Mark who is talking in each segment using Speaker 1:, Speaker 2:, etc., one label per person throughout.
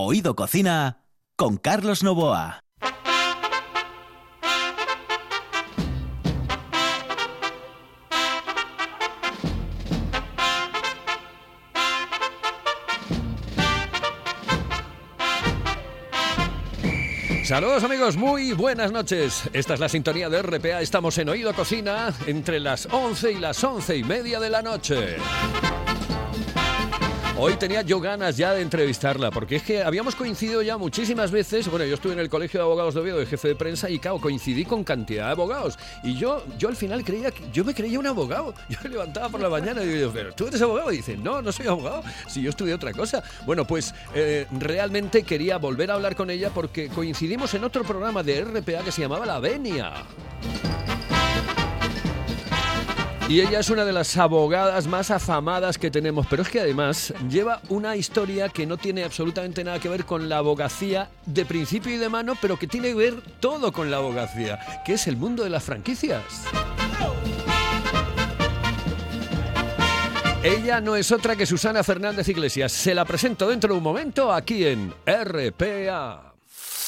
Speaker 1: Oído Cocina con Carlos Novoa.
Speaker 2: Saludos amigos, muy buenas noches. Esta es la sintonía de RPA. Estamos en Oído Cocina entre las 11 y las 11 y media de la noche. Hoy tenía yo ganas ya de entrevistarla, porque es que habíamos coincidido ya muchísimas veces. Bueno, yo estuve en el Colegio de Abogados de Oviedo de jefe de prensa y, claro, coincidí con cantidad de abogados. Y yo, yo al final creía que yo me creía un abogado. Yo me levantaba por la mañana y digo, pero tú eres abogado. Y dice, no, no soy abogado, si yo estudié otra cosa. Bueno, pues eh, realmente quería volver a hablar con ella porque coincidimos en otro programa de RPA que se llamaba La Venia. Y ella es una de las abogadas más afamadas que tenemos, pero es que además lleva una historia que no tiene absolutamente nada que ver con la abogacía de principio y de mano, pero que tiene que ver todo con la abogacía, que es el mundo de las franquicias. Ella no es otra que Susana Fernández Iglesias. Se la presento dentro de un momento aquí en RPA.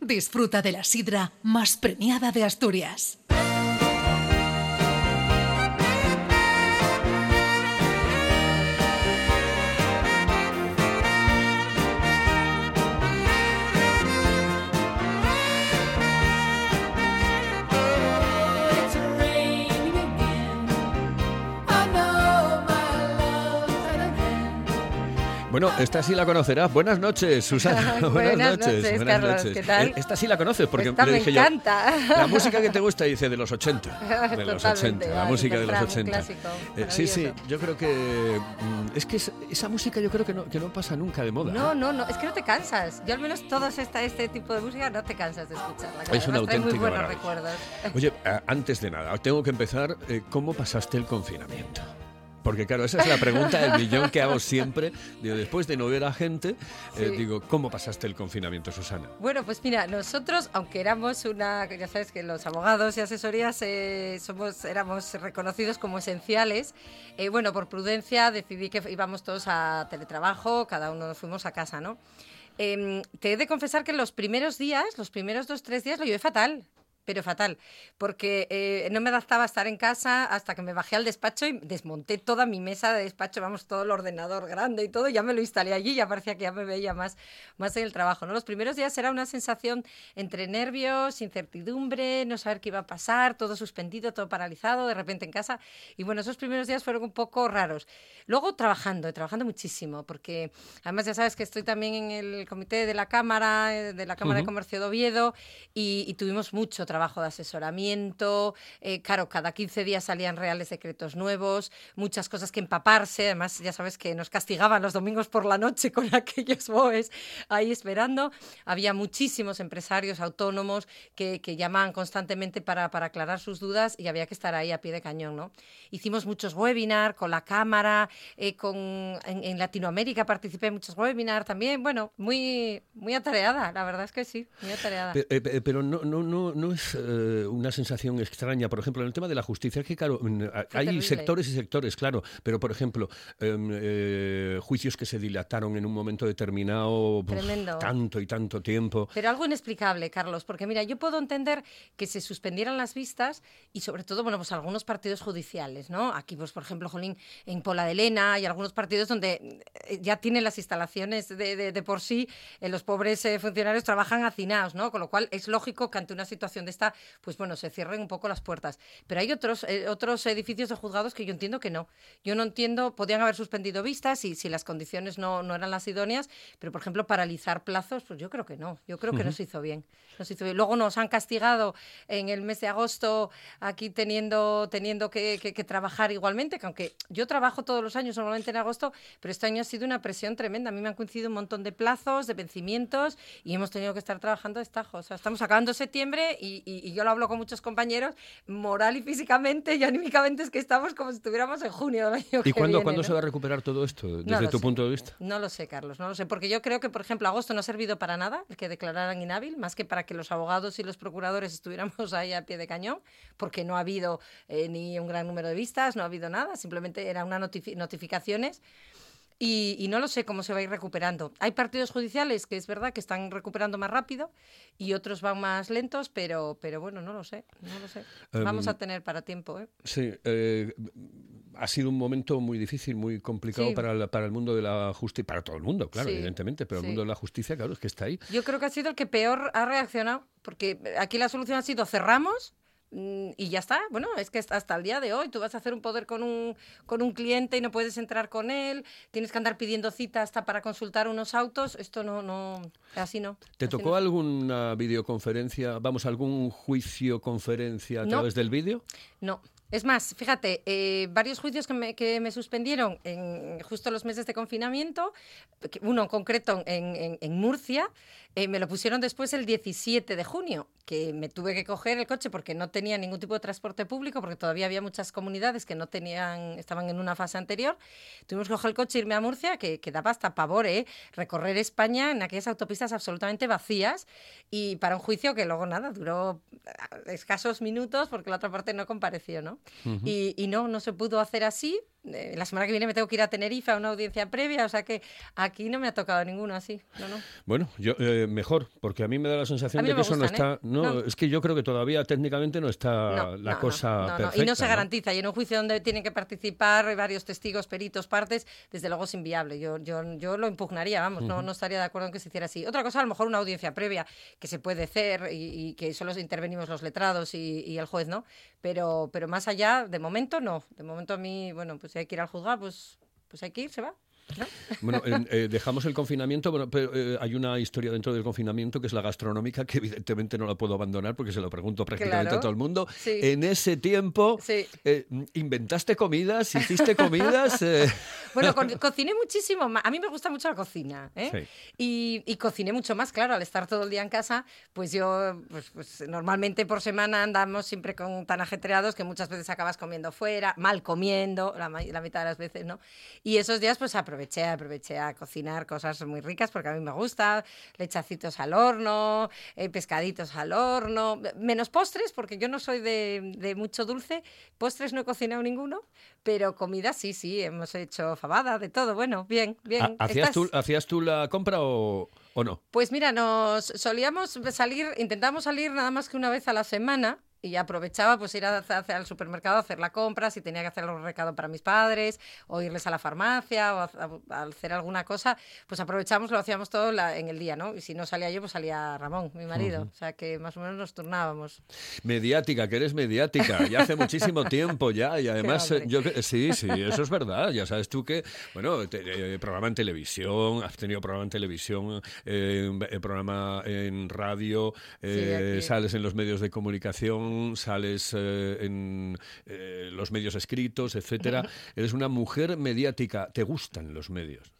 Speaker 3: Disfruta de la sidra más premiada de Asturias.
Speaker 2: Bueno, esta sí la conocerás. Buenas noches, Susana.
Speaker 4: Buenas, noches, Carlos. ¿Qué tal?
Speaker 2: Esta sí la conoces porque
Speaker 4: Esta
Speaker 2: le
Speaker 4: me
Speaker 2: dije
Speaker 4: encanta.
Speaker 2: yo. La música que te gusta dice de los 80. De los
Speaker 4: Totalmente,
Speaker 2: 80, la música de los
Speaker 4: Fran, un
Speaker 2: 80.
Speaker 4: clásico,
Speaker 2: Eh, sí, sí, yo creo que mm, es que es- esa música yo creo que no, que no pasa nunca de moda.
Speaker 4: No,
Speaker 2: ¿eh?
Speaker 4: no, no, es que no te cansas. Yo al menos todos esta, este tipo de música no te cansas de escucharla.
Speaker 2: Es una
Speaker 4: trae muy
Speaker 2: auténtica
Speaker 4: buenos recuerdos.
Speaker 2: Oye, antes de nada, tengo que empezar. eh, ¿Cómo pasaste el confinamiento? Porque claro, esa es la pregunta del millón que hago siempre. Digo, después de no ver a gente, eh,
Speaker 4: Sí.
Speaker 2: digo, ¿cómo pasaste el confinamiento, Susana?
Speaker 4: Bueno, pues mira, nosotros, aunque éramos una, ya sabes que los abogados y asesorías eh, somos, éramos reconocidos como esenciales, eh, bueno, por prudencia decidí que íbamos todos a teletrabajo, cada uno nos fuimos a casa, ¿no? Em, te he de confesar que los primeros días, los primeros dos, tres días lo llevé fatal. Pero fatal, porque eh, no me adaptaba a estar en casa hasta que me bajé al despacho y desmonté toda mi mesa de despacho, vamos, todo el ordenador grande y todo, ya me lo instalé allí, ya parecía que ya me veía más, más en el trabajo. ¿no? Los primeros días era una sensación entre nervios, incertidumbre, no saber qué iba a pasar, todo suspendido, todo paralizado, de repente en casa. Y bueno, esos primeros días fueron un poco raros. Luego trabajando, trabajando muchísimo, porque además ya sabes que estoy también en el comité de la Cámara, eh, de la Cámara de
Speaker 2: Ujú.
Speaker 4: Comercio de Oviedo, y, y tuvimos mucho trabajo de asesoramiento. eh, claro, cada 15 días salían reales decretos nuevos, muchas cosas que empaparse. Además, ya sabes que nos castigaban los domingos por la noche con aquellos BOEs ahí esperando. Había muchísimos empresarios autónomos que, que llamaban constantemente para, para aclarar sus dudas y había que estar ahí a pie de cañón, ¿no? Hicimos muchos webinars con la Cámara, eh, con, en, en Latinoamérica participé en muchos webinars también. Bueno, muy, muy atareada, la verdad es que sí, muy atareada.
Speaker 2: Pe- eh, pe- Pero no, no, no, no es eh, una sensación extraña. Por ejemplo, en el tema de la justicia, es que claro, hay
Speaker 4: terrible.
Speaker 2: sectores y sectores, claro. Pero, por ejemplo, em, eh, juicios que se dilataron en un momento determinado uf, tanto y tanto tiempo.
Speaker 4: Pero algo inexplicable, Carlos, porque mira, yo puedo entender que se suspendieran las vistas y sobre todo, bueno, pues algunos partidos judiciales, ¿no? Aquí, pues por ejemplo, Jolín, en Pola de Lena hay algunos partidos donde eh, ya tienen las instalaciones de, de- de por sí, eh, los pobres eh, funcionarios trabajan hacinados, ¿no? Con lo cual es lógico que ante una situación de esta, pues bueno, se cierren un poco las puertas. Pero hay otros, eh, otros edificios de juzgados que yo entiendo que no. Yo no entiendo, podían haber suspendido vistas y si las condiciones no, no eran las idóneas, pero por ejemplo, paralizar plazos, pues yo creo que no. Yo creo que no se hizo bien. No se hizo bien. Luego nos han castigado en el mes de agosto aquí teniendo, teniendo que, que- que trabajar igualmente, que aunque yo trabajo todos los años normalmente en agosto, pero este año ha sido una presión tremenda. A mí me han coincidido un montón de plazos, de vencimientos y hemos tenido que estar trabajando a destajo. O sea, estamos acabando septiembre y, y- y yo lo hablo con muchos compañeros, moral y físicamente y anímicamente es que estamos como si estuviéramos en junio del año que
Speaker 2: ¿Y cuándo,
Speaker 4: viene,
Speaker 2: cuándo
Speaker 4: ¿no?
Speaker 2: se va a recuperar todo esto, desde
Speaker 4: No
Speaker 2: tu
Speaker 4: sé.
Speaker 2: punto de vista?
Speaker 4: No lo sé, Carlos, no lo sé, porque yo creo que, por ejemplo, agosto no ha servido para nada el que declararan inhábil, más que para que los abogados y los procuradores estuviéramos ahí a pie de cañón, porque no ha habido eh, ni un gran número de vistas, no ha habido nada, simplemente eran unas notifi- notificaciones. Y, y no lo sé cómo se va a ir recuperando. Hay partidos judiciales que es verdad que están recuperando más rápido y otros van más lentos, pero, pero bueno, no lo sé, no lo sé. Vamos
Speaker 2: Em,
Speaker 4: a tener para tiempo, ¿eh?
Speaker 2: Sí, eh, ha sido un momento muy difícil, muy complicado
Speaker 4: Sí.
Speaker 2: para, la- para el mundo de la justicia, para todo el mundo, claro,
Speaker 4: Sí,
Speaker 2: evidentemente, pero
Speaker 4: sí.
Speaker 2: el mundo de la justicia, claro, es que está ahí.
Speaker 4: Yo creo que ha sido el que peor ha reaccionado, porque aquí la solución ha sido cerramos y ya está. Bueno, es que hasta el día de hoy tú vas a hacer un poder con un, con un cliente y no puedes entrar con él, tienes que andar pidiendo cita hasta para consultar unos autos. Esto no, no, así no.
Speaker 2: ¿Te
Speaker 4: así
Speaker 2: tocó
Speaker 4: no.
Speaker 2: alguna videoconferencia, vamos, algún juicio, conferencia a
Speaker 4: No.
Speaker 2: través del vídeo?
Speaker 4: No. Es más, fíjate, eh, varios juicios que me, que me suspendieron en justo los meses de confinamiento, uno en concreto en, en- en Murcia, eh, me lo pusieron después el 17 de junio, que me tuve que coger el coche porque no tenía ningún tipo de transporte público, porque todavía había muchas comunidades que no tenían, estaban en una fase anterior. Tuvimos que coger el coche e irme a Murcia, que, que daba hasta pavor, ¿eh? Recorrer España en aquellas autopistas absolutamente vacías y para un juicio que luego nada, duró ah, escasos minutos porque la otra parte no compareció, ¿no? y, y no, no se pudo hacer así. Eh, la semana que viene me tengo que ir a Tenerife a una audiencia previa, o sea que aquí no me ha tocado ninguno así. No, no.
Speaker 2: Bueno, yo eh, mejor, porque a mí me da la sensación de que eso no está.
Speaker 4: ¿eh?
Speaker 2: No,
Speaker 4: No.
Speaker 2: es que yo creo que todavía técnicamente no está
Speaker 4: No,
Speaker 2: la cosa perfecta.
Speaker 4: Y no se garantiza. Y en un juicio donde tienen que participar varios testigos, peritos, partes, desde luego es inviable. Yo, yo, yo lo impugnaría, vamos, no, no estaría de acuerdo en que se hiciera así. Otra cosa, a lo mejor una audiencia previa que se puede hacer y, y que solo intervenimos los letrados y, y el juez, ¿no? Pero, pero más allá, de momento no. De momento a mí, bueno, pues si hay que ir al juzgado, pues, pues hay que ir, se va. ¿No?
Speaker 2: Bueno, en- eh, dejamos el confinamiento, bueno, pero eh, hay una historia dentro del confinamiento que es la gastronómica, que evidentemente no la puedo abandonar porque se lo pregunto prácticamente
Speaker 4: Claro.
Speaker 2: a todo el mundo.
Speaker 4: Sí.
Speaker 2: En ese tiempo,
Speaker 4: Sí.
Speaker 2: eh, ¿inventaste comidas? ¿Hiciste comidas? Eh,
Speaker 4: Bueno, co- cociné muchísimo. ma- A mí me gusta mucho la cocina. ¿eh?
Speaker 2: Sí.
Speaker 4: Y, y cociné mucho más, claro, al estar todo el día en casa, pues yo, pues, pues, normalmente por semana andamos siempre con tan ajetreados que muchas veces acabas comiendo fuera, mal comiendo, la, la mitad de las veces, ¿no? Y esos días pues aproveché, aproveché a cocinar cosas muy ricas porque a mí me gusta, lechacitos al horno, eh, pescaditos al horno, menos postres porque yo no soy de, de mucho dulce, postres no he cocinado ninguno, pero comida sí, sí, hemos hecho fabada, de todo, bueno, bien, bien.
Speaker 2: ¿ha- ¿Hacías
Speaker 4: Estás-
Speaker 2: tú, ¿Hacías tú la compra o, o no?
Speaker 4: pues mira, nos solíamos salir, intentamos salir nada más que una vez a la semana y aprovechaba pues ir a- al supermercado a hacer la compra, si tenía que hacer algún recado para mis padres, o irles a la farmacia, o a, hacer alguna cosa, pues aprovechamos, lo hacíamos todo la- en el día, ¿no? Y si no salía yo, pues salía Ramón, mi marido. O sea que más o menos nos turnábamos.
Speaker 2: Mediática, que eres mediática, ya hace muchísimo tiempo ya, y además, eh, yo, sí, sí, eso es verdad, ya sabes tú que, bueno, te- eh, programa en televisión, has tenido programa en televisión, eh, programa en radio, eh, sales en los medios de comunicación, sales eh, en eh, los medios escritos, etcétera. Eres una mujer mediática, ¿te gustan los medios?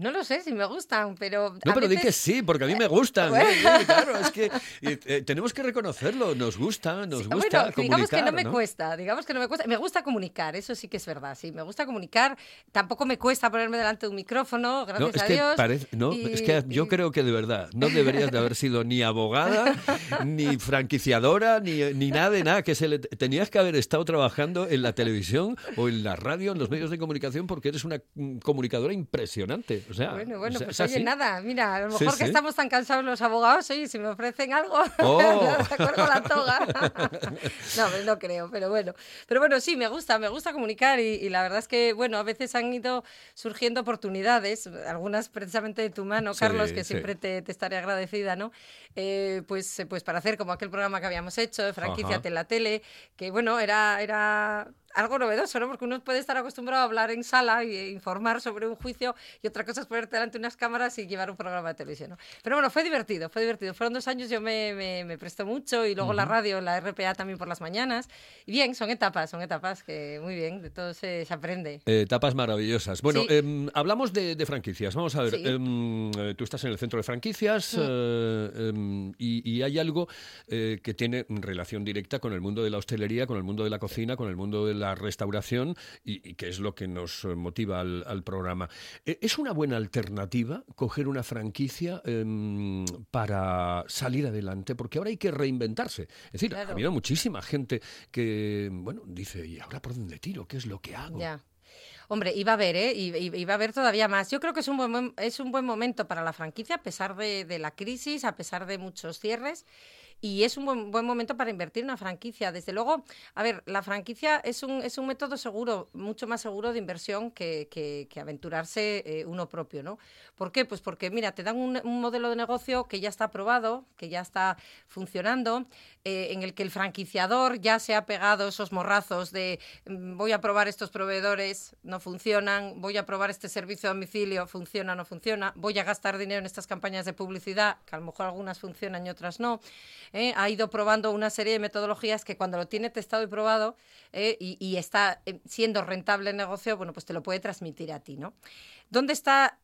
Speaker 4: No lo sé si me gustan, pero.
Speaker 2: No, pero di que sí, porque a mí me gustan. ¿eh? Claro, es que eh, eh, tenemos que reconocerlo. Nos gusta, nos gusta
Speaker 4: bueno, digamos que no me cuesta, digamos que no me cuesta. Me gusta comunicar, eso sí que es verdad, sí, me gusta comunicar. Tampoco me cuesta ponerme delante de un micrófono, gracias
Speaker 2: No, es
Speaker 4: a
Speaker 2: que
Speaker 4: Dios.
Speaker 2: parece- no,
Speaker 4: y-
Speaker 2: es que yo
Speaker 4: y-
Speaker 2: creo que de verdad no deberías de haber sido ni abogada, ni franquiciadora, ni, ni nada de nada. Que se le, tenías que haber estado trabajando en la televisión o en la radio, en los medios de comunicación, porque eres una mm, comunicadora impresionante. O sea,
Speaker 4: bueno, bueno, pues
Speaker 2: es
Speaker 4: oye,
Speaker 2: así.
Speaker 4: nada, mira, a lo
Speaker 2: Sí,
Speaker 4: mejor que
Speaker 2: sí.
Speaker 4: estamos tan cansados los abogados, oye, si me ofrecen algo,
Speaker 2: Oh.
Speaker 4: cuelgo la toga. no, pues no creo, pero bueno. Pero bueno, sí, me gusta, me gusta comunicar y, y la verdad es que, bueno, a veces han ido surgiendo oportunidades, algunas precisamente de tu mano,
Speaker 2: Sí,
Speaker 4: Carlos, que siempre te, te estaré agradecida, ¿no? Eh, pues, pues para hacer como aquel programa que habíamos hecho de franquicia la tele, que bueno, era, era algo novedoso, ¿no? Porque uno puede estar acostumbrado a hablar en sala e informar sobre un juicio y otra cosa es ponerte delante de unas cámaras y llevar un programa de televisión, ¿no? Pero bueno, fue divertido, fue divertido. Fueron dos años, yo me, me, me presto mucho y luego la radio, la RPA también por las mañanas. Y bien, son etapas, son etapas que muy bien, de todo se, se aprende.
Speaker 2: Eh, tapas maravillosas. Bueno,
Speaker 4: Sí.
Speaker 2: em, hablamos de, de franquicias. Vamos a ver,
Speaker 4: Sí.
Speaker 2: em, eh, tú estás en el centro de franquicias eh, em, y, y hay algo eh, que tiene relación directa con el mundo de la hostelería, con el mundo de la cocina, con el mundo de la restauración y, y que es lo que nos motiva al, al programa. Eh, ¿Es una buena alternativa coger una franquicia em, para salir adelante? Porque ahora hay que reinventarse. Es decir, ha habido muchísima gente que, bueno, dice, ¿y ahora por dónde tiro? ¿Qué es lo que hago?
Speaker 4: Ya. Hombre, iba a haber, ¿eh? Va a haber todavía más. Yo creo que es un buen, es un buen momento para la franquicia, a pesar de, de la crisis, a pesar de muchos cierres. Y es un buen, buen momento para invertir en una franquicia. Desde luego, a ver, la franquicia es un, es un método seguro, mucho más seguro de inversión que, que- que aventurarse eh, uno propio, ¿no? ¿Por qué? Pues porque, mira, te dan un, un modelo de negocio que ya está aprobado, que ya está funcionando, eh, en el que el franquiciador ya se ha pegado esos morrazos de mm, voy a probar estos proveedores, no funcionan, voy a probar este servicio a domicilio, funciona, no funciona, voy a gastar dinero en estas campañas de publicidad, que a lo mejor algunas funcionan y otras no. ¿eh? Ha ido probando una serie de metodologías que cuando lo tiene testado y probado ¿eh? y, y está siendo rentable el negocio, bueno, pues te lo puede transmitir a ti, ¿no? ¿Dónde está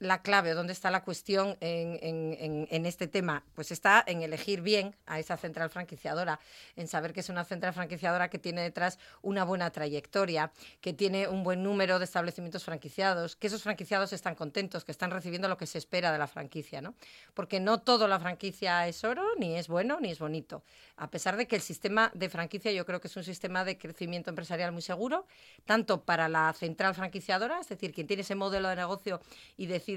Speaker 4: la clave, o dónde está la cuestión en, este tema? Pues está en elegir bien a esa central franquiciadora, en saber que es una central franquiciadora que tiene detrás una buena trayectoria, que tiene un buen número de establecimientos franquiciados, que esos franquiciados están contentos, que están recibiendo lo que se espera de la franquicia, ¿no? Porque no todo la franquicia es oro, ni es bueno, ni es bonito. A pesar de que el sistema de franquicia yo creo que es un sistema de crecimiento empresarial muy seguro, tanto para la central franquiciadora, es decir, quien tiene ese modelo de negocio y decide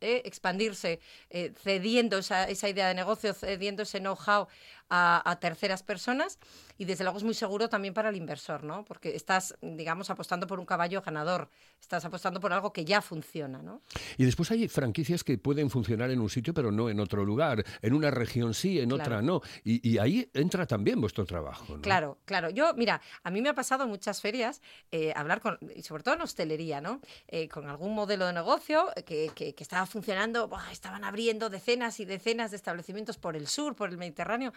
Speaker 4: eh, expandirse, eh, cediendo esa, esa idea de negocio, cediendo ese know-how a, a terceras personas y desde luego es muy seguro también para el inversor, ¿no? Porque estás, digamos, apostando por un caballo ganador, estás apostando por algo que ya funciona, ¿no?
Speaker 2: Y después hay franquicias que pueden funcionar en un sitio pero no en otro lugar. En una región sí, en otra
Speaker 4: Claro.
Speaker 2: no. Y, y ahí entra también vuestro trabajo. ¿no?
Speaker 4: Claro, claro. Yo, mira, a mí me ha pasado en muchas ferias eh, hablar con, y sobre todo en hostelería, ¿no? Eh, con algún modelo de negocio que, que- que estaba funcionando, ¡buah! estaban abriendo decenas y decenas de establecimientos por el sur, por el Mediterráneo,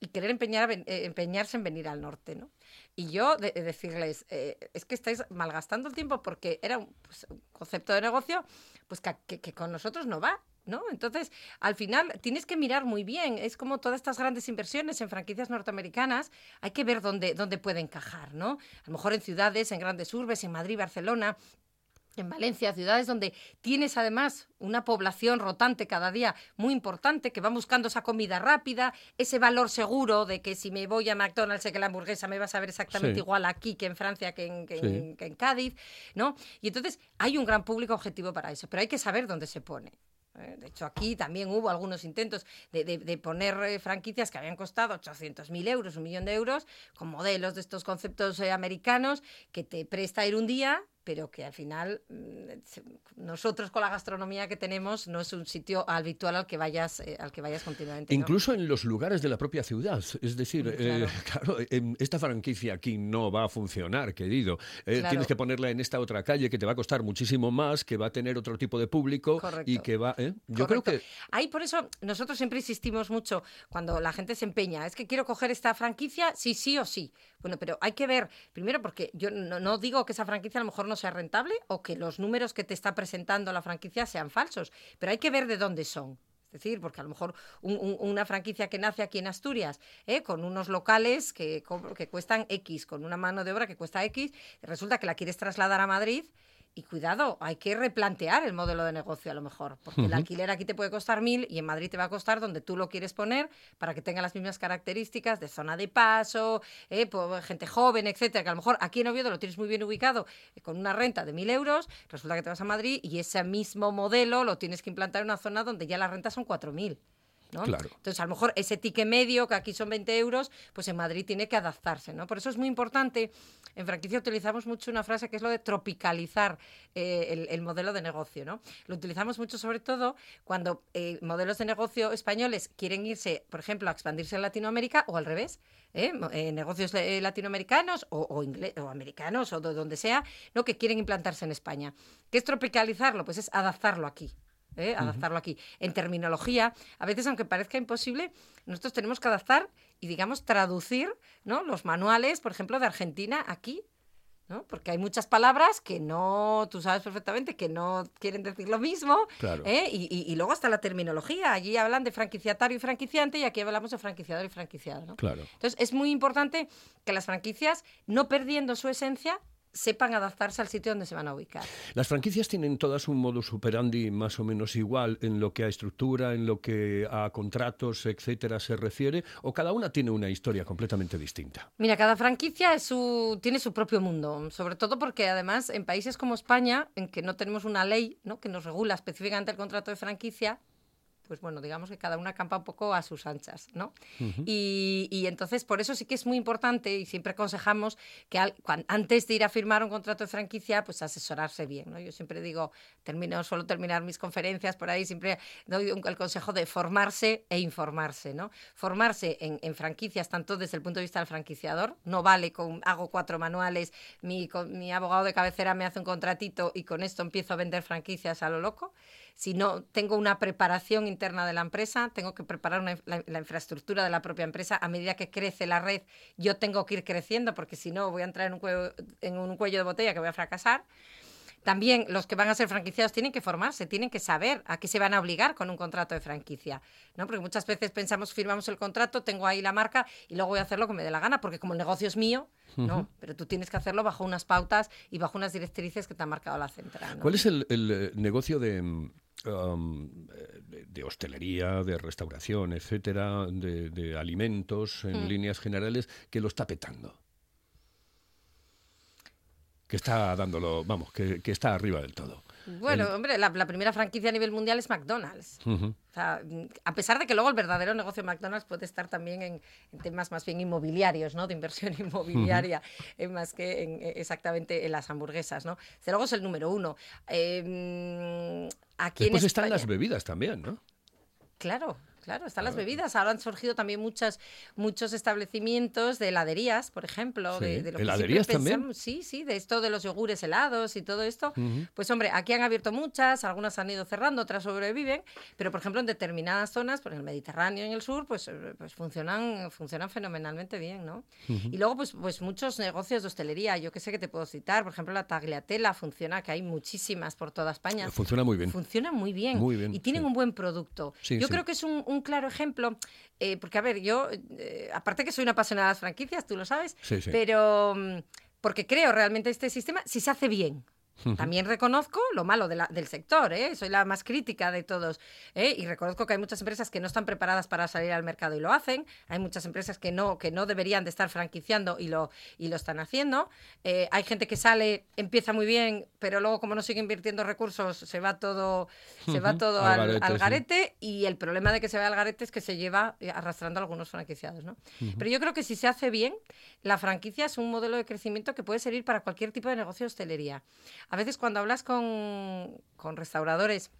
Speaker 4: y querer eh, empeñarse en venir al norte, ¿no? Y yo de- de decirles, eh, es que estáis malgastando el tiempo porque era un, pues, concepto de negocio pues que, que- que con nosotros no va. ¿No? Entonces, al final tienes que mirar muy bien. Es como todas estas grandes inversiones en franquicias norteamericanas, hay que ver dónde, dónde puede encajar, ¿no? A lo mejor en ciudades, en grandes urbes, en Madrid, Barcelona, en Valencia, ciudades donde tienes además una población rotante cada día muy importante que va buscando esa comida rápida, ese valor seguro de que si me voy a McDonald's sé que la hamburguesa me va a saber exactamente
Speaker 2: Sí.
Speaker 4: igual aquí que en Francia, que en, que en-
Speaker 2: Sí.
Speaker 4: que en Cádiz, ¿no? Y entonces hay un gran público objetivo para eso, pero hay que saber dónde se pone. Eh, De hecho, aquí también hubo algunos intentos de, de- de poner eh, franquicias que habían costado 800.000 euros, un millón de euros, con modelos de estos conceptos eh, americanos que te presta ir un día, pero que al final mm, nosotros con la gastronomía que tenemos no es un sitio habitual al que vayas, eh, al que vayas continuamente. ¿no?
Speaker 2: Incluso en los lugares de la propia ciudad. Es decir, eh,
Speaker 4: Claro.
Speaker 2: claro, em, esta franquicia aquí no va a funcionar, querido. Eh,
Speaker 4: Claro.
Speaker 2: Tienes que ponerla en esta otra calle que te va a costar muchísimo más, que va a tener otro tipo de público y
Speaker 4: Correcto.
Speaker 2: que va... ¿eh? Yo creo que...
Speaker 4: Ahí por eso nosotros siempre insistimos mucho cuando la gente se empeña, es que quiero coger esta franquicia, sí, sí o sí. Bueno, pero hay que ver, primero porque yo no, no digo que esa franquicia a lo mejor no sea rentable o que los números que te está presentando la franquicia sean falsos, pero hay que ver de dónde son. Es decir, porque a lo mejor un- un- una franquicia que nace aquí en Asturias, ¿eh? con unos locales que, que cuestan X, con una mano de obra que cuesta X, resulta que la quieres trasladar a Madrid Y cuidado, hay que replantear el modelo de negocio a lo mejor, porque el alquiler aquí te puede costar mil y en Madrid te va a costar donde tú lo quieres poner para que tenga las mismas características de zona de paso, eh, pues, gente joven, etcétera. Que a lo mejor aquí en Oviedo lo tienes muy bien ubicado eh, con una renta de mil euros, resulta que te vas a Madrid y ese mismo modelo lo tienes que implantar en una zona donde ya las rentas son cuatro mil.
Speaker 2: Claro.
Speaker 4: Entonces, a lo mejor ese ticket medio, que aquí son 20 euros, pues en Madrid tiene que adaptarse, ¿no? Por eso es muy importante, en franquicia utilizamos mucho una frase que es lo de tropicalizar eh, el, modelo de negocio, ¿no? Lo utilizamos mucho sobre todo cuando eh, modelos de negocio españoles quieren irse, por ejemplo, a expandirse en Latinoamérica o al revés, ¿eh? negocios latinoamericanos o, o, americanos o de donde sea, ¿no? que quieren implantarse en España. ¿Qué es tropicalizarlo? Pues es adaptarlo aquí. ¿Eh? adaptarlo aquí. En terminología, a veces, aunque parezca imposible, nosotros tenemos que adaptar y, digamos, traducir ¿no? los manuales, por ejemplo, de Argentina aquí. ¿no? Porque hay muchas palabras que no, tú sabes perfectamente, que no quieren decir lo mismo. ¿eh? Y, luego hasta la terminología. Allí hablan de franquiciatario y franquiciante y aquí hablamos de franquiciador y franquiciado.
Speaker 2: Claro.
Speaker 4: Entonces es muy importante que las franquicias, no perdiendo su esencia, sepan adaptarse al sitio donde se van a ubicar.
Speaker 2: Las franquicias tienen todas un modus operandi más o menos igual en lo que a estructura, en lo que a contratos, etcétera, se refiere, o cada una tiene una historia completamente distinta.
Speaker 4: Mira, cada franquicia es su, tiene su propio mundo, sobre todo porque además en países como España, en que no tenemos una ley ¿no? que nos regula específicamente el contrato de franquicia, pues bueno, digamos que cada una campa un poco a sus anchas, ¿no? y, entonces, por eso sí que es muy importante y siempre aconsejamos que antes de ir a firmar un contrato de franquicia, pues asesorarse bien, ¿no? Yo siempre digo, termino, suelo terminar mis conferencias por ahí, siempre doy el consejo de formarse e informarse, ¿no? Formarse en, franquicias, tanto desde el punto de vista del franquiciador, no vale con, hago cuatro manuales, mi, mi abogado de cabecera me hace un contratito y con esto empiezo a vender franquicias a lo loco, si no tengo una preparación interna de la empresa, tengo que preparar la, infraestructura de la propia empresa. A medida que crece la red, yo tengo que ir creciendo, porque si no voy a entrar en un, cuello, en un cuello de botella que voy a fracasar. También los que van a ser franquiciados tienen que formarse, tienen que saber a qué se van a obligar con un contrato de franquicia, ¿no? Porque muchas veces pensamos, firmamos el contrato, tengo ahí la marca y luego voy a hacer lo que me dé la gana, porque como el negocio es mío, no, pero tú tienes que hacerlo bajo unas pautas y bajo unas directrices que te ha marcado la central.
Speaker 2: ¿Cuál es el, eh, negocio de, de, hostelería, de restauración, etcétera, de, alimentos en mm. líneas generales, que lo está petando. Que está dándolo, vamos, que está arriba del todo.
Speaker 4: Bueno, hombre, la, primera franquicia a nivel mundial es McDonald's. a pesar de que luego el verdadero negocio de McDonald's puede estar también en, temas más bien inmobiliarios, ¿no? De inversión inmobiliaria, eh, más que en, eh, exactamente en las hamburguesas, ¿no? Desde luego es el número uno. Eh,
Speaker 2: aquí Después están las bebidas también, ¿no?
Speaker 4: Claro, Claro, están las bebidas. Ahora han surgido también muchas, muchos establecimientos de heladerías, por ejemplo.
Speaker 2: de, de, lo ¿Heladerías también?
Speaker 4: Sí, sí, de esto de los yogures helados y todo esto. Pues hombre, aquí han abierto muchas, algunas han ido cerrando, otras sobreviven, pero por ejemplo en determinadas zonas, por el Mediterráneo y en el sur, pues, eh, pues funcionan, funcionan fenomenalmente bien, ¿no? Y luego pues, pues muchos negocios de hostelería, yo que sé que te puedo citar, por ejemplo la tagliatela funciona, que hay muchísimas por toda España.
Speaker 2: Funciona muy bien.
Speaker 4: Funciona muy bien. Muy bien y tienen un buen producto. yo creo que es un un claro ejemplo, eh, porque a ver, yo, eh, aparte que soy una apasionada de las franquicias, tú lo sabes, pero mm, porque creo realmente este sistema, si se hace bien, también reconozco lo malo del sector, ¿eh? soy la más crítica de todos. ¿eh? Y reconozco que hay muchas empresas que no están preparadas para salir al mercado y lo hacen. Hay muchas empresas que no, que no deberían de estar franquiciando y lo, y lo están haciendo. Eh, hay gente que sale, empieza muy bien, pero luego como no sigue invirtiendo recursos, se va todo, se va todo al, garete. Y el problema de que se va al garete es que se lleva arrastrando a algunos franquiciados. ¿no? Pero yo creo que si se hace bien, la franquicia es un modelo de crecimiento que puede servir para cualquier tipo de negocio de hostelería a veces cuando hablas con, con restauradores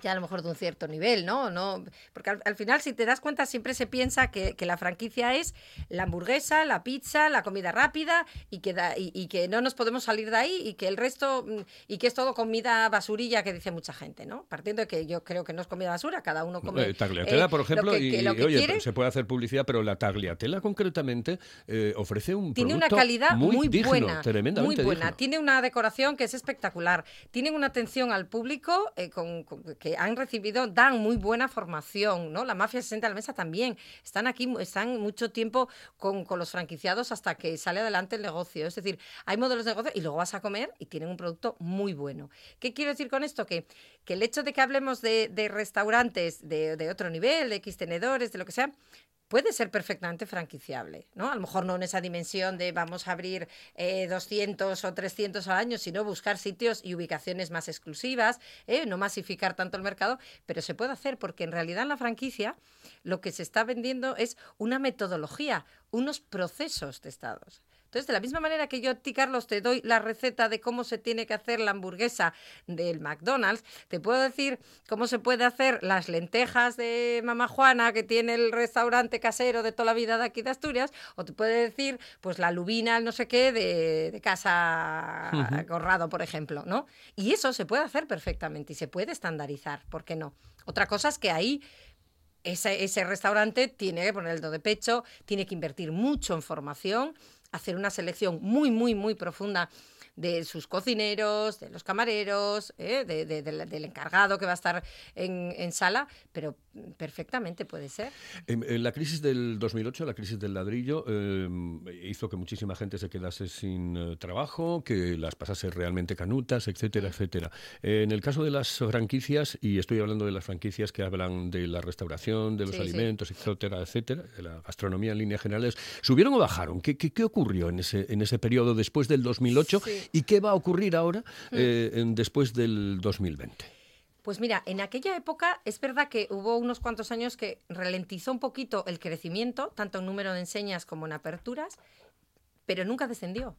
Speaker 4: ya a lo mejor de un cierto nivel, ¿no? no porque al, final, si te das cuenta, siempre se piensa que, la franquicia es la hamburguesa, la pizza, la comida rápida y que, y, que no nos podemos salir de ahí y que el resto, mm, y que es todo comida basurilla que dice mucha gente, ¿no? Partiendo de que yo creo que no es comida basura, cada uno come...
Speaker 2: Eh, tagliatela, eh, por ejemplo, y, oye, se puede hacer publicidad, pero la tagliatela concretamente eh, ofrece un
Speaker 4: Tiene una calidad muy, buena, muy buena. Tiene una decoración que es espectacular. Tienen una atención al público con, que han recibido, dan muy buena formación, ¿no? La mafia se sienta a la mesa también. Están aquí, están mucho tiempo con, con los franquiciados hasta que sale adelante el negocio. Es decir, hay modelos de negocio y luego vas a comer y tienen un producto muy bueno. ¿Qué quiero decir con esto? Que, que el hecho de que hablemos de, de restaurantes de, de otro nivel, de X tenedores, de lo que sea, puede ser perfectamente franquiciable, ¿no? A lo mejor no en esa dimensión de vamos a abrir eh, 200 o 300 al año, sino buscar sitios y ubicaciones más exclusivas, ¿eh? no masificar tanto el mercado, pero se puede hacer porque en realidad en la franquicia lo que se está vendiendo es una metodología, unos procesos testados. Entonces, de la misma manera que yo a ti, Carlos, te doy la receta de cómo se tiene que hacer la hamburguesa del McDonald's, te puedo decir cómo se puede hacer las lentejas de Mamá Juana, que tiene el restaurante casero de toda la vida de aquí de Asturias, o te puede decir, pues, la lubina, no sé qué, de, de Casa. Corrado, por ejemplo, ¿no? Y eso se puede hacer perfectamente y se puede estandarizar, ¿por qué no? Otra cosa es que ahí ese, ese restaurante tiene que poner el do de pecho, tiene que invertir mucho en formación, hacer una selección muy, muy, muy profunda de sus cocineros, de los camareros, ¿eh? de- de- del, del encargado que va a estar en, en sala, pero perfectamente puede ser.
Speaker 2: En, en la crisis del 2008, la crisis del ladrillo, eh, hizo que muchísima gente se quedase sin eh, trabajo, que las pasase realmente canutas, etcétera, etcétera. en el caso de las franquicias, y estoy hablando de las franquicias que hablan de la restauración, de los
Speaker 4: Sí, sí.
Speaker 2: alimentos, etcétera, etcétera, de la gastronomía en líneas generales, ¿subieron o bajaron? ¿Qué, qué, qué ocurrió en ese, en ese periodo después del 2008
Speaker 4: Sí.
Speaker 2: y qué va a ocurrir ahora eh, en- después del 2020?
Speaker 4: Pues mira, en aquella época es verdad que hubo unos cuantos años que ralentizó un poquito el crecimiento, tanto en número de enseñas como en aperturas, pero nunca descendió.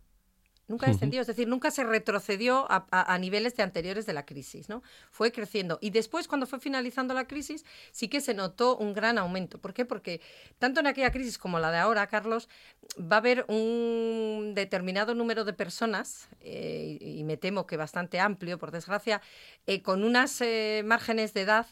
Speaker 4: Nunca descendió, es decir, nunca se retrocedió a, a- a niveles de anteriores de la crisis, ¿no? Fue creciendo. Y después, cuando fue finalizando la crisis, sí que se notó un gran aumento. ¿Por qué? Porque tanto en aquella crisis como la de ahora, Carlos, va a haber un determinado número de personas, eh, y y me temo que bastante amplio, por desgracia, eh, con unas eh, márgenes de edad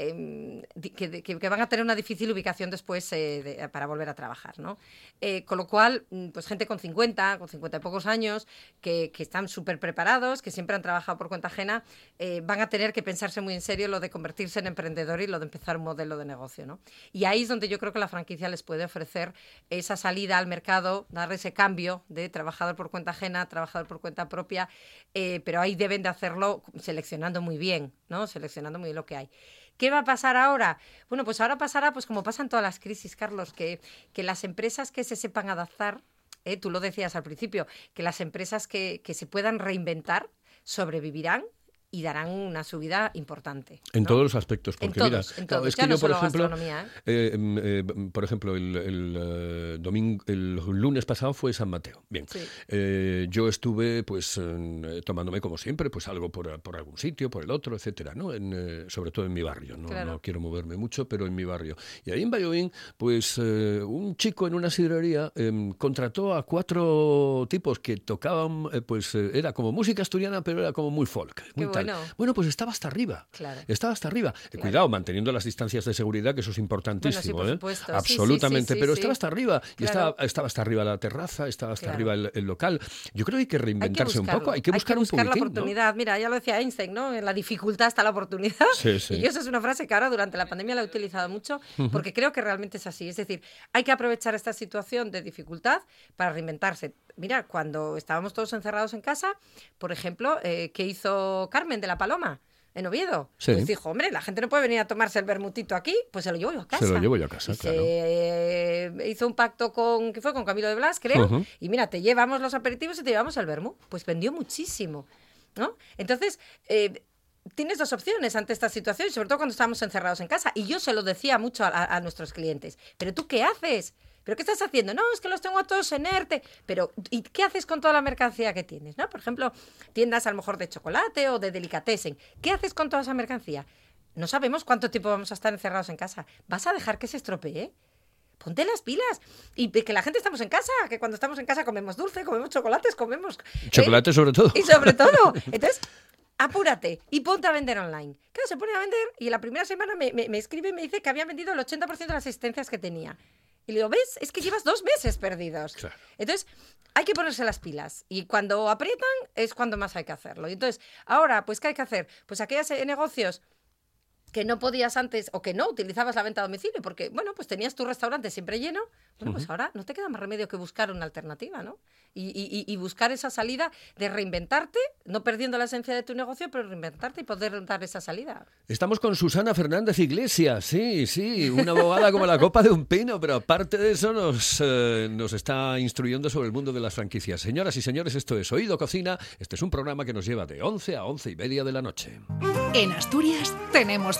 Speaker 4: em, que, van a tener una difícil ubicación después eh, para volver a trabajar, ¿no? Eh, con lo cual, mm, pues gente con 50, con 50 y pocos años, que, están súper preparados, que siempre han trabajado por cuenta ajena, eh, van a tener que pensarse muy en serio lo de convertirse en emprendedor y lo de empezar un modelo de negocio, ¿no? Y ahí es donde yo creo que la franquicia les puede ofrecer esa salida al mercado, dar ese cambio de trabajador por cuenta ajena, trabajador por cuenta propia, pero ahí deben de hacerlo seleccionando muy bien, ¿no? Seleccionando muy bien lo que hay. ¿Qué va a pasar ahora? Bueno, pues ahora pasará, pues como pasan todas las crisis, Carlos, que, que las empresas que se sepan adaptar, eh, tú lo decías al principio, que las empresas que, que se puedan reinventar sobrevivirán y darán una subida importante.
Speaker 2: En
Speaker 4: ¿no?
Speaker 2: todos los aspectos,
Speaker 4: En
Speaker 2: porque
Speaker 4: todos,
Speaker 2: mira,
Speaker 4: en todos,
Speaker 2: es
Speaker 4: ya
Speaker 2: que
Speaker 4: no
Speaker 2: yo, por
Speaker 4: solo
Speaker 2: ejemplo,
Speaker 4: ¿eh?
Speaker 2: eh, em, eh, por ejemplo, el, el, domingo, el lunes pasado fue San Mateo. Bien,
Speaker 4: Sí.
Speaker 2: Yo estuve, pues, tomándome como siempre, pues algo por, por algún sitio, por el otro, etcétera, ¿no? En, sobre todo en mi barrio. ¿no?
Speaker 4: Claro.
Speaker 2: no quiero moverme mucho, pero en mi barrio. Y ahí en Valladolid, pues, un chico en una sidrería em, contrató a cuatro tipos que tocaban, pues, era como música asturiana, pero era como muy folk, muy tal.
Speaker 4: bueno.
Speaker 2: Bueno, pues estaba hasta arriba.
Speaker 4: Claro.
Speaker 2: Estaba hasta arriba.
Speaker 4: Claro.
Speaker 2: Cuidado, manteniendo las distancias de seguridad, que eso es importantísimo.
Speaker 4: por
Speaker 2: ¿eh?
Speaker 4: Sí,
Speaker 2: Absolutamente.
Speaker 4: sí,
Speaker 2: pero estaba hasta arriba. Y estaba, estaba hasta arriba la terraza, estaba hasta arriba el, el local. Yo creo que hay que
Speaker 4: Hay que
Speaker 2: reinventarse un poco. Hay que buscar un
Speaker 4: buscar la oportunidad. Mira, ya lo decía Einstein, ¿no? En la dificultad está la oportunidad.
Speaker 2: Sí, sí.
Speaker 4: Y yo esa es una frase que ahora durante la pandemia la he utilizado mucho porque creo que realmente es así. Es decir, hay que aprovechar esta situación de dificultad para reinventarse. Mira, cuando estábamos todos encerrados en casa, por ejemplo, eh, ¿qué hizo Carmen de la Paloma? En Oviedo.
Speaker 2: Sí.
Speaker 4: Pues dijo, hombre, la gente no puede venir a tomarse el bermutito aquí, pues se lo llevo yo a casa.
Speaker 2: Se lo llevo yo a casa,
Speaker 4: Y
Speaker 2: claro.
Speaker 4: se hizo un pacto con, ¿qué fue? Con Camilo de Blas, creo. Y mira, te llevamos los aperitivos y te llevamos el vermú. Pues vendió muchísimo, ¿no? Entonces, eh, tienes dos opciones ante esta situación, sobre todo cuando estamos encerrados en casa. Y yo se lo decía mucho a, a- a nuestros clientes. ¿Pero tú qué haces? ¿Pero qué estás haciendo? No, es que los tengo todos en ERTE. Pero, ¿y qué haces con toda la mercancía que tienes? ¿no? Por ejemplo, tiendas a lo mejor de chocolate o de delicatessen. ¿Qué haces con toda esa mercancía? No sabemos cuánto tiempo vamos a estar encerrados en casa. ¿Vas a dejar que se estropee? Ponte las pilas. Y que la gente estamos en casa, que cuando estamos en casa comemos dulce, comemos chocolates, comemos... ¿eh?
Speaker 2: Chocolate sobre todo.
Speaker 4: Y sobre todo, entonces, apúrate y ponte a vender online. Claro, se pone a vender y la primera semana me, me- me escribe y me dice que había vendido el 80% de las asistencias que tenía. Y le digo, ¿ves? Es que llevas dos meses perdidos.
Speaker 2: Claro.
Speaker 4: Entonces, hay que ponerse las pilas. Y cuando aprietan es cuando más hay que hacerlo. Y entonces, ahora, pues, ¿qué hay que hacer? Pues aquellos eh, negocios que no podías antes o que no utilizabas la venta a domicilio porque, bueno, pues tenías tu restaurante siempre lleno, bueno, pues ahora no te queda más remedio que buscar una alternativa, ¿no? Y, y- y buscar esa salida de reinventarte, no perdiendo la esencia de tu negocio, pero reinventarte y poder dar esa salida.
Speaker 2: Estamos con Susana Fernández Iglesias, sí, sí, una abogada como la copa de un pino, pero aparte de eso nos, eh, nos está instruyendo sobre el mundo de las franquicias. Señoras y señores, esto es Oído Cocina, este es un programa que nos lleva de 11 a 11 y media de la noche.
Speaker 3: En Asturias tenemos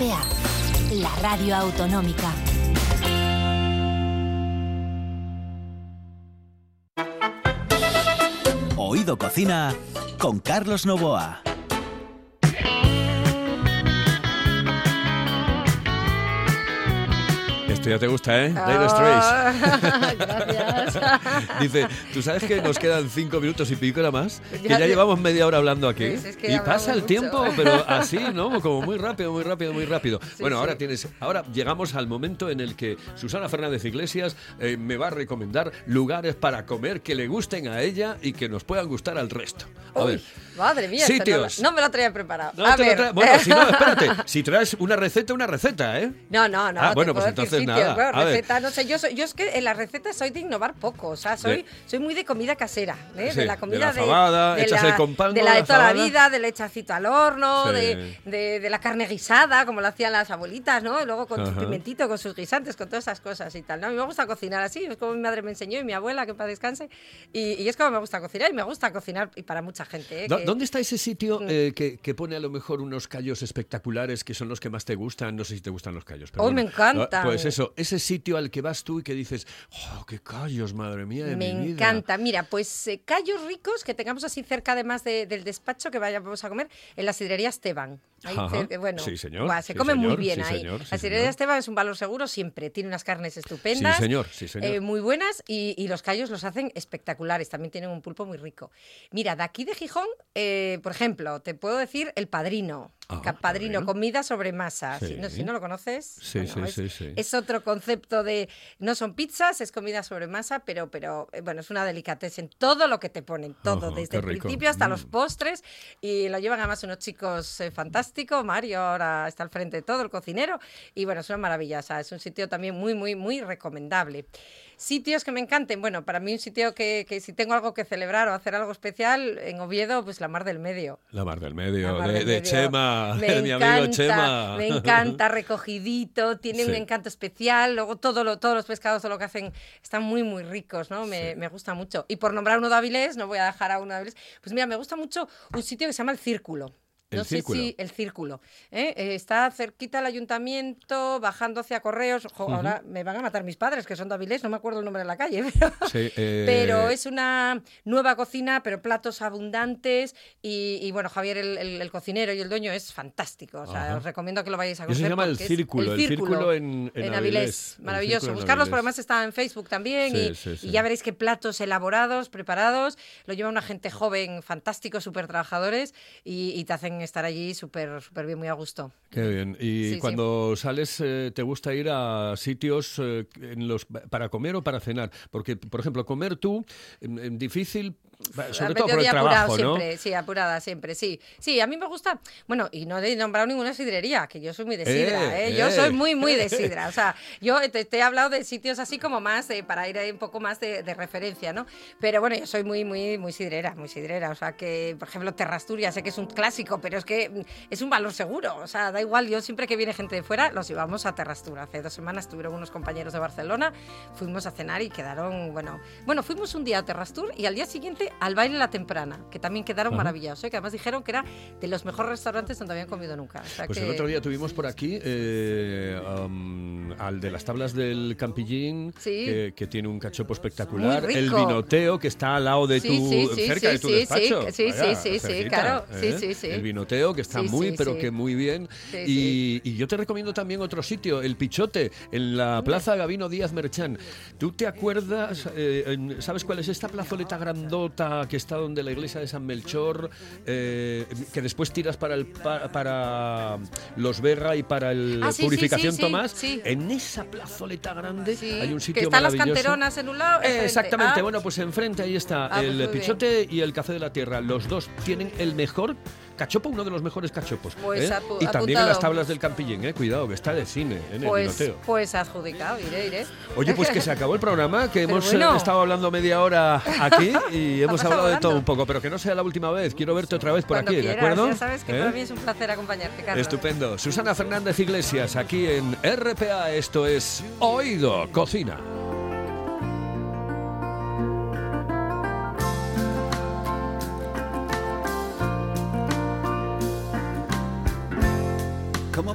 Speaker 5: La radio autonómica.
Speaker 1: Oído Cocina con Carlos Novoa.
Speaker 2: Esto ya te gusta, ¿eh? Dire
Speaker 4: Ah,
Speaker 2: Straits.
Speaker 4: Gracias.
Speaker 2: Dice, ¿tú sabes que nos quedan cinco minutos y pico nada más? Que
Speaker 4: Ya
Speaker 2: llevamos media hora hablando aquí.
Speaker 4: Pues es que
Speaker 2: y pasa el
Speaker 4: mucho.
Speaker 2: tiempo, pero así, ¿no? Como muy rápido, muy rápido, muy rápido. bueno,
Speaker 4: sí.
Speaker 2: ahora tienes, ahora llegamos al momento en el que Susana Fernández Iglesias eh, me va a recomendar lugares para comer que le gusten a ella y que nos puedan gustar al resto. A
Speaker 4: Uy,
Speaker 2: ver.
Speaker 4: madre mía, esto no,
Speaker 2: Sitios.
Speaker 4: no me lo traía preparado.
Speaker 2: No
Speaker 4: a
Speaker 2: lo Bueno, si no, espérate. Si traes una receta, una receta, ¿eh?
Speaker 4: No, no, no.
Speaker 2: Ah, bueno, pues entonces
Speaker 4: sitios,
Speaker 2: nada.
Speaker 4: bueno, receta, no sé, yo, soy, yo es que en las recetas soy de innovar poco, o sea, soy,
Speaker 2: De-
Speaker 4: soy muy de comida casera, ¿eh?
Speaker 2: Sí,
Speaker 4: de la
Speaker 2: de
Speaker 4: comida
Speaker 2: la fabada,
Speaker 4: la, de la de
Speaker 2: la
Speaker 4: toda
Speaker 2: fabada.
Speaker 4: la vida, del hechacito al horno,
Speaker 2: Sí.
Speaker 4: de, la carne guisada, como lo hacían las abuelitas, ¿no? Y luego con su
Speaker 2: Ajá.
Speaker 4: pimentito, con sus guisantes, con todas esas cosas y tal, ¿no? A mí me gusta cocinar así, es como mi madre me enseñó y mi abuela, que para descanse, y, y es como me gusta cocinar y me gusta cocinar y para mucha gente, ¿eh?
Speaker 2: ¿Dó-
Speaker 4: que-
Speaker 2: ¿Dónde está ese sitio
Speaker 4: Mm.
Speaker 2: eh, que, que pone a lo mejor unos callos espectaculares que son los que más te gustan? No sé si te gustan los callos. Pero
Speaker 4: ¡Oh, me
Speaker 2: bueno.
Speaker 4: encantan!
Speaker 2: Ah, Pues eso, ese sitio al que vas tú y que dices, ¡oh, qué callos, madre mía de
Speaker 4: Me
Speaker 2: mi vida!
Speaker 4: encanta. Mira, pues eh, callos ricos que tengamos así cerca además de- del despacho que vayamos a comer en la sidrería Esteban. Ahí bueno,
Speaker 2: Sí, señor.
Speaker 4: guau, se
Speaker 2: Sí,
Speaker 4: come muy bien
Speaker 2: Sí,
Speaker 4: ahí.
Speaker 2: señor.
Speaker 4: La sidrería
Speaker 2: señor.
Speaker 4: Esteban es un valor seguro siempre. Tiene unas carnes estupendas.
Speaker 2: Sí, señor. Sí, señor.
Speaker 4: eh, muy buenas y, y los callos los hacen espectaculares. También tienen un pulpo muy rico. Mira, de aquí de Gijón, eh, por ejemplo, te puedo decir el padrino.
Speaker 2: Ah,
Speaker 4: padrino, comida sobre masa. Si, no, si no lo conoces, es, otro concepto de. No son pizzas, es comida sobre masa, pero, pero eh, bueno, es una delicatez en todo lo que te ponen, todo, desde el principio hasta los
Speaker 2: Mm.
Speaker 4: postres. Y lo llevan además unos chicos eh, fantásticos. Mario ahora está al frente de todo, el cocinero. Y bueno, es una maravilla. o sea, es un sitio también muy, muy, muy recomendable. Sitios que me encanten. Bueno, para mí un sitio que, que si tengo algo que celebrar o hacer algo especial, en Oviedo, pues la Mar del Medio.
Speaker 2: La mar del medio,
Speaker 4: Mar
Speaker 2: de,
Speaker 4: del
Speaker 2: de. Chema,
Speaker 4: Me
Speaker 2: de mi amigo
Speaker 4: encanta,
Speaker 2: Chema.
Speaker 4: Me encanta, recogidito, tiene un encanto especial. Luego todo lo, todos los pescados, todo lo que hacen, están muy, muy ricos, ¿no? Me,
Speaker 2: Sí.
Speaker 4: me gusta mucho. Y por nombrar uno de Avilés, no voy a dejar a uno de Avilés, pues mira, me gusta mucho un sitio que se llama El Círculo.
Speaker 2: ¿El
Speaker 4: No sé
Speaker 2: Círculo?
Speaker 4: si el círculo. ¿eh? Eh, está cerquita al ayuntamiento, bajando hacia Correos. Jo, Ahora me van a matar mis padres, que son de Avilés, no me acuerdo el nombre de la calle. Pero,
Speaker 2: Sí, eh,
Speaker 4: pero es una nueva cocina, pero platos abundantes. Y, y, bueno, Javier, el, el- el cocinero y el dueño, es fantástico. O sea, os recomiendo que lo vayáis a
Speaker 2: Y eso se
Speaker 4: conocer.
Speaker 2: llama El Círculo, El Círculo en- en Avilés. El
Speaker 4: Maravilloso.
Speaker 2: En
Speaker 4: Buscarlos, por
Speaker 2: Avilés.
Speaker 4: además está en Facebook también.
Speaker 2: Sí,
Speaker 4: y,
Speaker 2: sí.
Speaker 4: y ya veréis qué platos elaborados, preparados. Lo lleva una gente joven, fantástico, súper trabajadores. Y, y te hacen estar allí súper súper bien, muy a gusto.
Speaker 2: Qué bien. Y
Speaker 4: Sí, sí.
Speaker 2: cuando sales, eh, ¿te gusta ir a sitios eh, en los, para comer o para cenar? Porque, por ejemplo, comer tú, em, em, difícil, sobre todo por el trabajo,
Speaker 4: siempre, sí, apurada siempre, sí. Sí, a mí me gusta, bueno, y no he nombrado ninguna sidrería, que yo soy muy de sidra,
Speaker 2: Eh,
Speaker 4: ¿eh? Yo
Speaker 2: eh.
Speaker 4: soy muy, muy de sidra. O sea, yo te, te he hablado de sitios así como más, eh, para ir ahí un poco más de, de referencia, ¿no? Pero bueno, yo soy muy, muy, muy sidrera, muy sidrera. O sea, que, por ejemplo, Terrasturia, sé que es un clásico, pero es que mm, es un valor seguro. O sea, da igual, yo siempre que viene gente de fuera, los llevamos a Terrastura. Hace dos semanas estuvieron unos compañeros de Barcelona, fuimos a cenar y quedaron, bueno, bueno, fuimos un día a Terrastur y al día siguiente al baile La Temprana, que también quedaron
Speaker 2: Ajá.
Speaker 4: maravillados, ¿eh? que además dijeron que era de los mejores restaurantes donde habían comido nunca. O sea
Speaker 2: Pues
Speaker 4: que-
Speaker 2: el otro día tuvimos por aquí eh, am, al de las tablas del Campillín,
Speaker 4: Sí.
Speaker 2: que, que tiene un cachopo espectacular. El vinoteo, que está al lado de tu,
Speaker 4: sí, sí,
Speaker 2: cerca de tu despacho.
Speaker 4: sí, sí,
Speaker 2: Vaya,
Speaker 4: sí, sí, sí,
Speaker 2: cerquita,
Speaker 4: claro,
Speaker 2: ¿eh?
Speaker 4: sí, sí.
Speaker 2: El vinoteo, que está muy, pero que muy bien. Y, y yo te recomiendo también otro sitio, El Pichote, en la Plaza Gavino Díaz Merchán. ¿Tú te acuerdas, sabes cuál es esta plazoleta grandota que está donde la iglesia de San Melchor, eh, que después tiras para, el, pa- para los Vega y para el
Speaker 4: Ah, sí,
Speaker 2: Purificación
Speaker 4: sí, sí,
Speaker 2: Tomás? En esa plazoleta grande hay un
Speaker 4: que
Speaker 2: sitio
Speaker 4: están las
Speaker 2: maravilloso.
Speaker 4: canteronas en un lado.
Speaker 2: Eh, exactamente,
Speaker 4: Ah,
Speaker 2: bueno, pues enfrente ahí está
Speaker 4: Ah, pues
Speaker 2: el
Speaker 4: bien.
Speaker 2: pichote y el café de la tierra. Los dos tienen el mejor cachopo, uno de los mejores cachopos.
Speaker 4: Pues
Speaker 2: ¿eh? y también en las tablas del Campillín, eh, cuidado, que está de cine en el
Speaker 4: Pues,
Speaker 2: vinoteo.
Speaker 4: pues adjudicado, iré, iré.
Speaker 2: Oye, pues que se acabó el programa, que hemos eh, estado hablando media hora aquí y hemos hablado de todo un poco, pero que no sea la última vez. Quiero verte otra vez por
Speaker 4: Cuando
Speaker 2: aquí,
Speaker 4: quieras,
Speaker 2: ¿de acuerdo?
Speaker 4: Ya sabes que
Speaker 2: ¿Eh?
Speaker 4: para mí es un placer acompañarte, Carlos.
Speaker 2: Estupendo. Susana Fernández Iglesias, aquí en RPA. Esto es Oído Cocina.